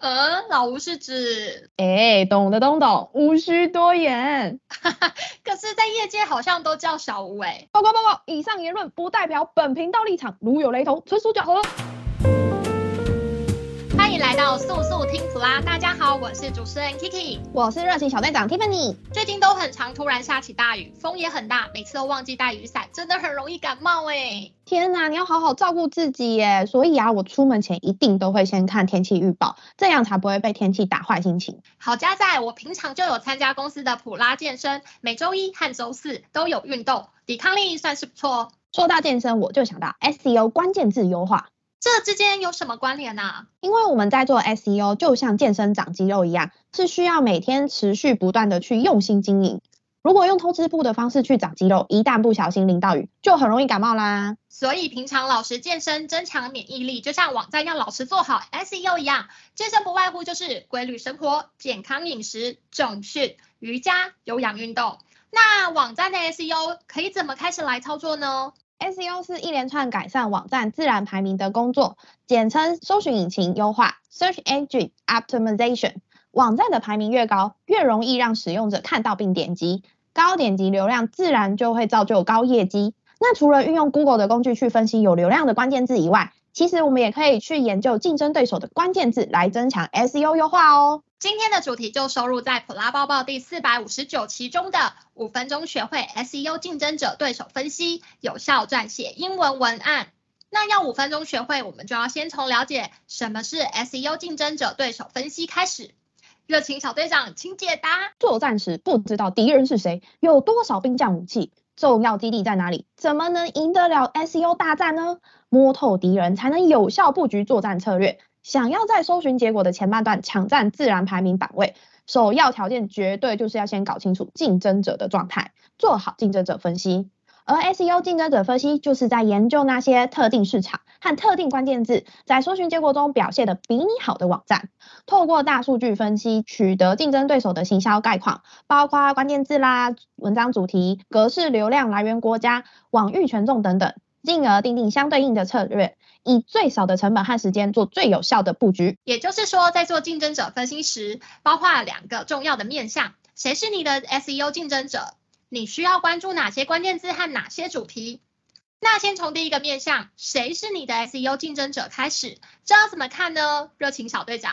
呃，老吴是指，哎，懂的懂懂，无需多言。可是，在业界好像都叫小吴哎。报告报告，以上言论不代表本频道立场，如有雷同，纯属巧合。来到速速听普拉，大家好，我是主持人 Kiki，我是热情小队长 Tiffany。最近都很常突然下起大雨，风也很大，每次都忘记带雨伞，真的很容易感冒哎。天哪，你要好好照顾自己耶。所以啊，我出门前一定都会先看天气预报，这样才不会被天气打坏心情。好家在，我平常就有参加公司的普拉健身，每周一和周四都有运动，抵抗力算是不错。说到健身，我就想到 SEO 关键字优化。这之间有什么关联呢、啊？因为我们在做 SEO，就像健身长肌肉一样，是需要每天持续不断的去用心经营。如果用偷吃步的方式去长肌肉，一旦不小心淋到雨，就很容易感冒啦。所以平常老实健身，增强免疫力，就像网站要老实做好 SEO 一样。健身不外乎就是规律生活、健康饮食、正训、瑜伽、有氧运动。那网站的 SEO 可以怎么开始来操作呢？SEO 是一连串改善网站自然排名的工作，简称搜寻引擎优化 （Search Engine Optimization）。网站的排名越高，越容易让使用者看到并点击，高点击流量自然就会造就高业绩。那除了运用 Google 的工具去分析有流量的关键字以外，其实我们也可以去研究竞争对手的关键字来增强 SEO 优化哦。今天的主题就收录在普拉抱报第四百五十九期中的五分钟学会 SEO 竞争者对手分析，有效撰写英文文案。那要五分钟学会，我们就要先从了解什么是 SEO 竞争者对手分析开始。热情小队长，请解答。作战时不知道敌人是谁，有多少兵将武器，重要基地在哪里，怎么能赢得了 SEO 大战呢？摸透敌人，才能有效布局作战策略。想要在搜寻结果的前半段抢占自然排名榜位，首要条件绝对就是要先搞清楚竞争者的状态，做好竞争者分析。而 SEO 竞争者分析就是在研究那些特定市场和特定关键字在搜寻结果中表现的比你好的网站，透过大数据分析取得竞争对手的行销概况，包括关键字啦、文章主题、格式、流量来源国家、网域权重等等。进而定定相对应的策略，以最少的成本和时间做最有效的布局。也就是说，在做竞争者分析时，包括两个重要的面向：谁是你的 SEO 竞争者？你需要关注哪些关键字和哪些主题？那先从第一个面向，谁是你的 SEO 竞争者开始，这要怎么看呢？热情小队长。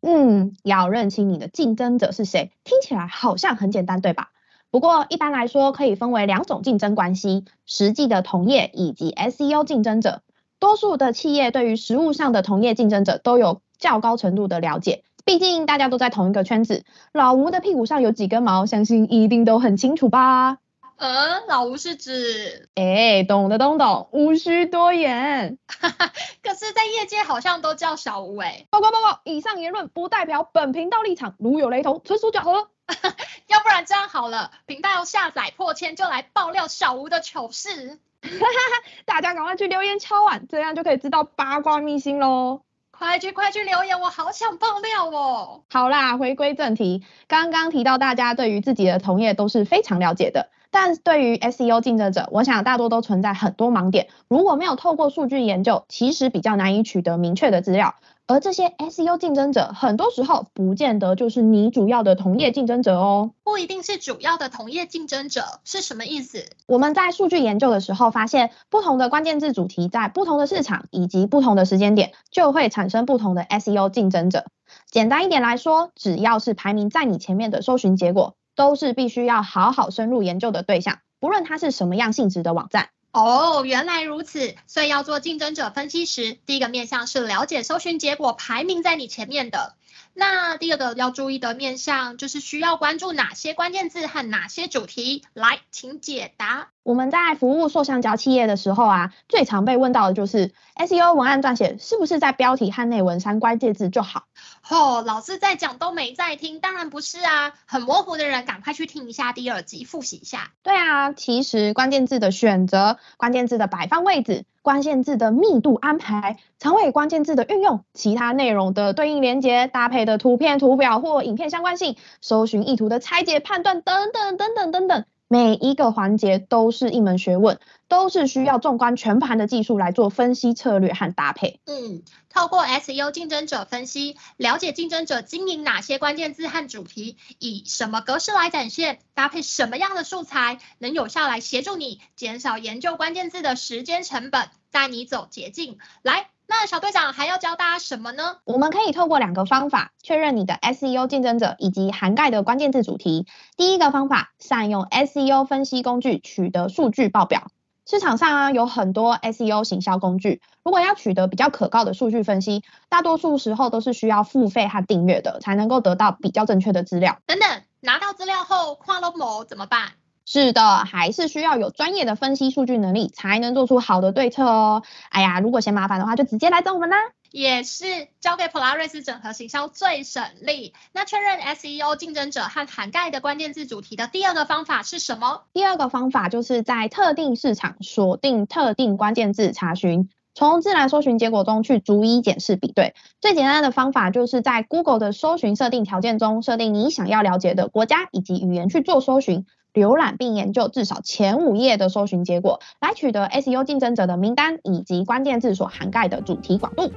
嗯，要认清你的竞争者是谁，听起来好像很简单，对吧？不过一般来说，可以分为两种竞争关系：实际的同业以及 SEO 竞争者。多数的企业对于实物上的同业竞争者都有较高程度的了解，毕竟大家都在同一个圈子。老吴的屁股上有几根毛，相信一定都很清楚吧？呃，老吴是指，哎，懂的懂懂，无需多言。哈哈，可是，在业界好像都叫小吴哎。报告报告，以上言论不代表本频道立场，如有雷同，纯属巧合。要不然这样好了，频道下载破千就来爆料小吴的糗事。大家赶快去留言敲碗，这样就可以知道八卦秘辛喽。快去快去留言，我好想爆料哦。好啦，回归正题，刚刚提到大家对于自己的同业都是非常了解的，但对于 SEO 竞争者，我想大多都存在很多盲点。如果没有透过数据研究，其实比较难以取得明确的资料。而这些 SEO 竞争者，很多时候不见得就是你主要的同业竞争者哦。不一定是主要的同业竞争者是什么意思？我们在数据研究的时候发现，不同的关键字主题在不同的市场以及不同的时间点，就会产生不同的 SEO 竞争者。简单一点来说，只要是排名在你前面的搜寻结果，都是必须要好好深入研究的对象，不论它是什么样性质的网站。哦，原来如此。所以要做竞争者分析时，第一个面向是了解搜寻结果排名在你前面的。那第二个要注意的面向就是需要关注哪些关键字和哪些主题。来，请解答。我们在服务塑橡胶企业的时候啊，最常被问到的就是 SEO 文案撰写是不是在标题和内文删关键字就好？哦，老师在讲都没在听，当然不是啊，很模糊的人赶快去听一下第二集，复习一下。对啊，其实关键字的选择、关键字的摆放位置、关键字的密度安排、长尾关键字的运用、其他内容的对应连接、搭配的图片、图表或影片相关性、搜寻意图的拆解判断等等等等等等。每一个环节都是一门学问，都是需要纵观全盘的技术来做分析策略和搭配。嗯，透过 SEO 竞争者分析，了解竞争者经营哪些关键字和主题，以什么格式来展现，搭配什么样的素材，能有效来协助你减少研究关键字的时间成本，带你走捷径。来。那小队长还要教大家什么呢？我们可以透过两个方法确认你的 SEO 竞争者以及涵盖的关键字主题。第一个方法，善用 SEO 分析工具取得数据报表。市场上啊有很多 SEO 行销工具，如果要取得比较可靠的数据分析，大多数时候都是需要付费和订阅的，才能够得到比较正确的资料。等等，拿到资料后跨了模怎么办？是的，还是需要有专业的分析数据能力，才能做出好的对策哦。哎呀，如果嫌麻烦的话，就直接来找我们啦。也是，交给普拉瑞斯整合行销最省力。那确认 SEO 竞争者和涵盖的关键字主题的第二个方法是什么？第二个方法就是在特定市场锁定特定关键字查询，从自然搜寻结果中去逐一检视比对。最简单的方法就是在 Google 的搜寻设定条件中设定你想要了解的国家以及语言去做搜寻。浏览并研究至少前五页的搜寻结果，来取得 SEO 竞争者的名单以及关键字所涵盖的主题广度。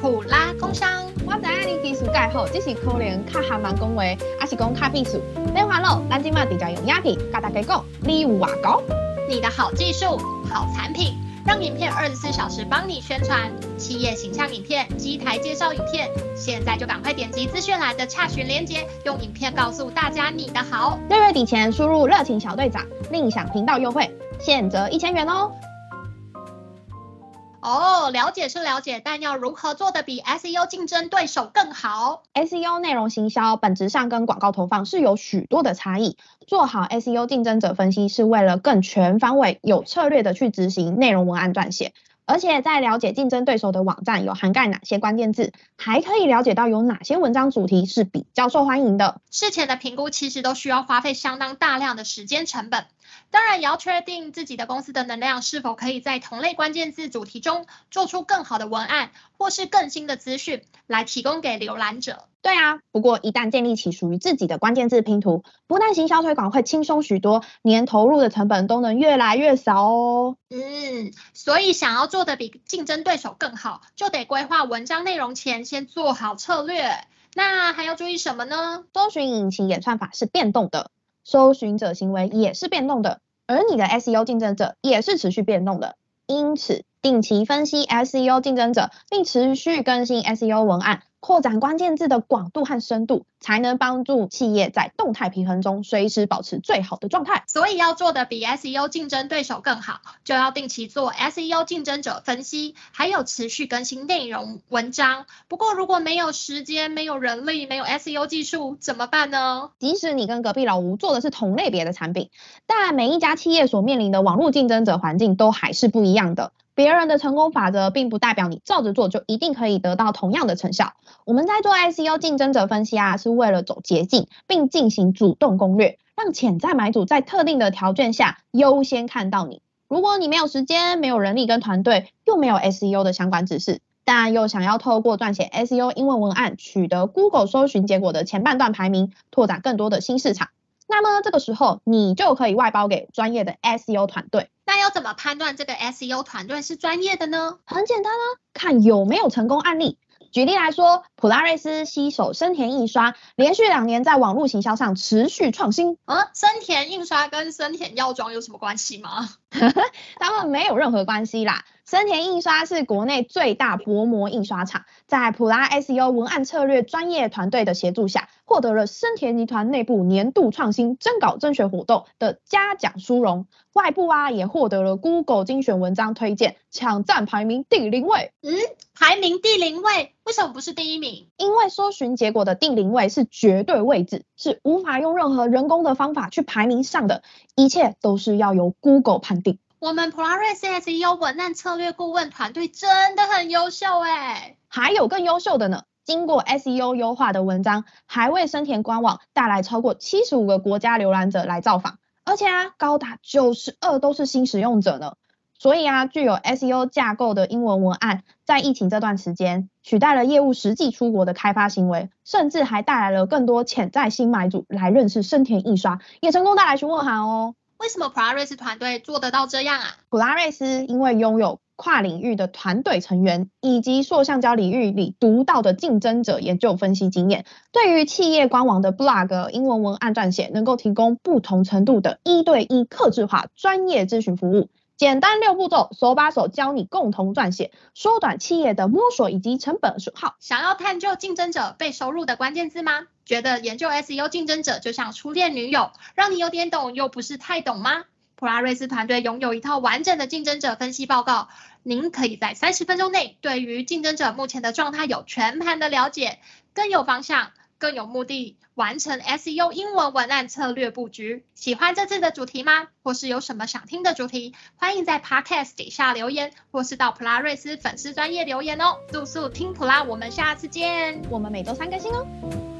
普拉工商，我知影你技术介好，只是可能较含慢讲话，还是讲较避暑。别烦恼，咱今麦直接用鸦片跟大家讲，你有外高，你的好技术、好产品。让影片二十四小时帮你宣传企业形象影片、机台介绍影片，现在就赶快点击资讯栏的洽询链接，用影片告诉大家你的好。六月底前输入热情小队长，另享频道优惠，现折一千元哦。哦，了解是了解，但要如何做的比 SEO 竞争对手更好？SEO 内容行销本质上跟广告投放是有许多的差异。做好 SEO 竞争者分析，是为了更全方位、有策略的去执行内容文案撰写。而且在了解竞争对手的网站有涵盖哪些关键字，还可以了解到有哪些文章主题是比较受欢迎的。事前的评估其实都需要花费相当大量的时间成本。当然也要确定自己的公司的能量是否可以在同类关键字主题中做出更好的文案，或是更新的资讯来提供给浏览者。对啊，不过一旦建立起属于自己的关键字拼图，不但行销推广会轻松许多，连投入的成本都能越来越少哦。嗯，所以想要做得比竞争对手更好，就得规划文章内容前先做好策略。那还要注意什么呢？搜寻引擎演算法是变动的。搜寻者行为也是变动的，而你的 SEO 竞争者也是持续变动的，因此定期分析 SEO 竞争者，并持续更新 SEO 文案。扩展关键字的广度和深度，才能帮助企业在动态平衡中随时保持最好的状态。所以要做的比 SEO 竞争对手更好，就要定期做 SEO 竞争者分析，还有持续更新内容文章。不过如果没有时间、没有人力、没有 SEO 技术，怎么办呢？即使你跟隔壁老吴做的是同类别的产品，但每一家企业所面临的网络竞争者环境都还是不一样的。别人的成功法则，并不代表你照着做就一定可以得到同样的成效。我们在做 SEO 竞争者分析啊，是为了走捷径，并进行主动攻略，让潜在买主在特定的条件下优先看到你。如果你没有时间、没有人力跟团队，又没有 SEO 的相关知识，但又想要透过撰写 SEO 英文文案，取得 Google 搜寻结果的前半段排名，拓展更多的新市场。那么这个时候，你就可以外包给专业的 SEO 团队。那要怎么判断这个 SEO 团队是专业的呢？很简单啊，看有没有成功案例。举例来说，普拉瑞斯携手森田印刷，连续两年在网络行销上持续创新。嗯，森田印刷跟森田药妆有什么关系吗？他们没有任何关系啦。森田印刷是国内最大薄膜印刷厂，在普拉 SEO 文案策略专业团队的协助下，获得了森田集团内部年度创新征稿征选活动的嘉奖殊荣。外部啊，也获得了 Google 精选文章推荐，抢占排名第零位。嗯，排名第零位，为什么不是第一名？因为搜寻结果的第零位是绝对位置，是无法用任何人工的方法去排名上的，一切都是要由 Google 判定。我们普拉瑞斯 SEO 文案策略顾问团队真的很优秀哎，还有更优秀的呢。经过 SEO 优化的文章，还为生田官网带来超过七十五个国家浏览者来造访，而且啊，高达九十二都是新使用者呢。所以啊，具有 SEO 架构的英文文案，在疫情这段时间，取代了业务实际出国的开发行为，甚至还带来了更多潜在新买主来认识生田印刷，也成功带来询问函哦。为什么普拉瑞斯团队做得到这样啊？普拉瑞斯因为拥有跨领域的团队成员，以及塑橡胶领域里独到的竞争者研究分析经验，对于企业官网的 blog 英文文案撰写，能够提供不同程度的一对一客制化专业咨询服务。简单六步骤，手把手教你共同撰写，缩短企业的摸索以及成本损耗。想要探究竞争者被收录的关键字吗？觉得研究 SEO 竞争者就像初恋女友，让你有点懂又不是太懂吗？普拉瑞斯团队拥有一套完整的竞争者分析报告，您可以在三十分钟内对于竞争者目前的状态有全盘的了解，更有方向。更有目的完成 SEO 英文文案策略布局。喜欢这次的主题吗？或是有什么想听的主题？欢迎在 Podcast 底下留言，或是到普拉瑞斯粉丝专业留言哦。速速听普拉，我们下次见。我们每周三更新哦。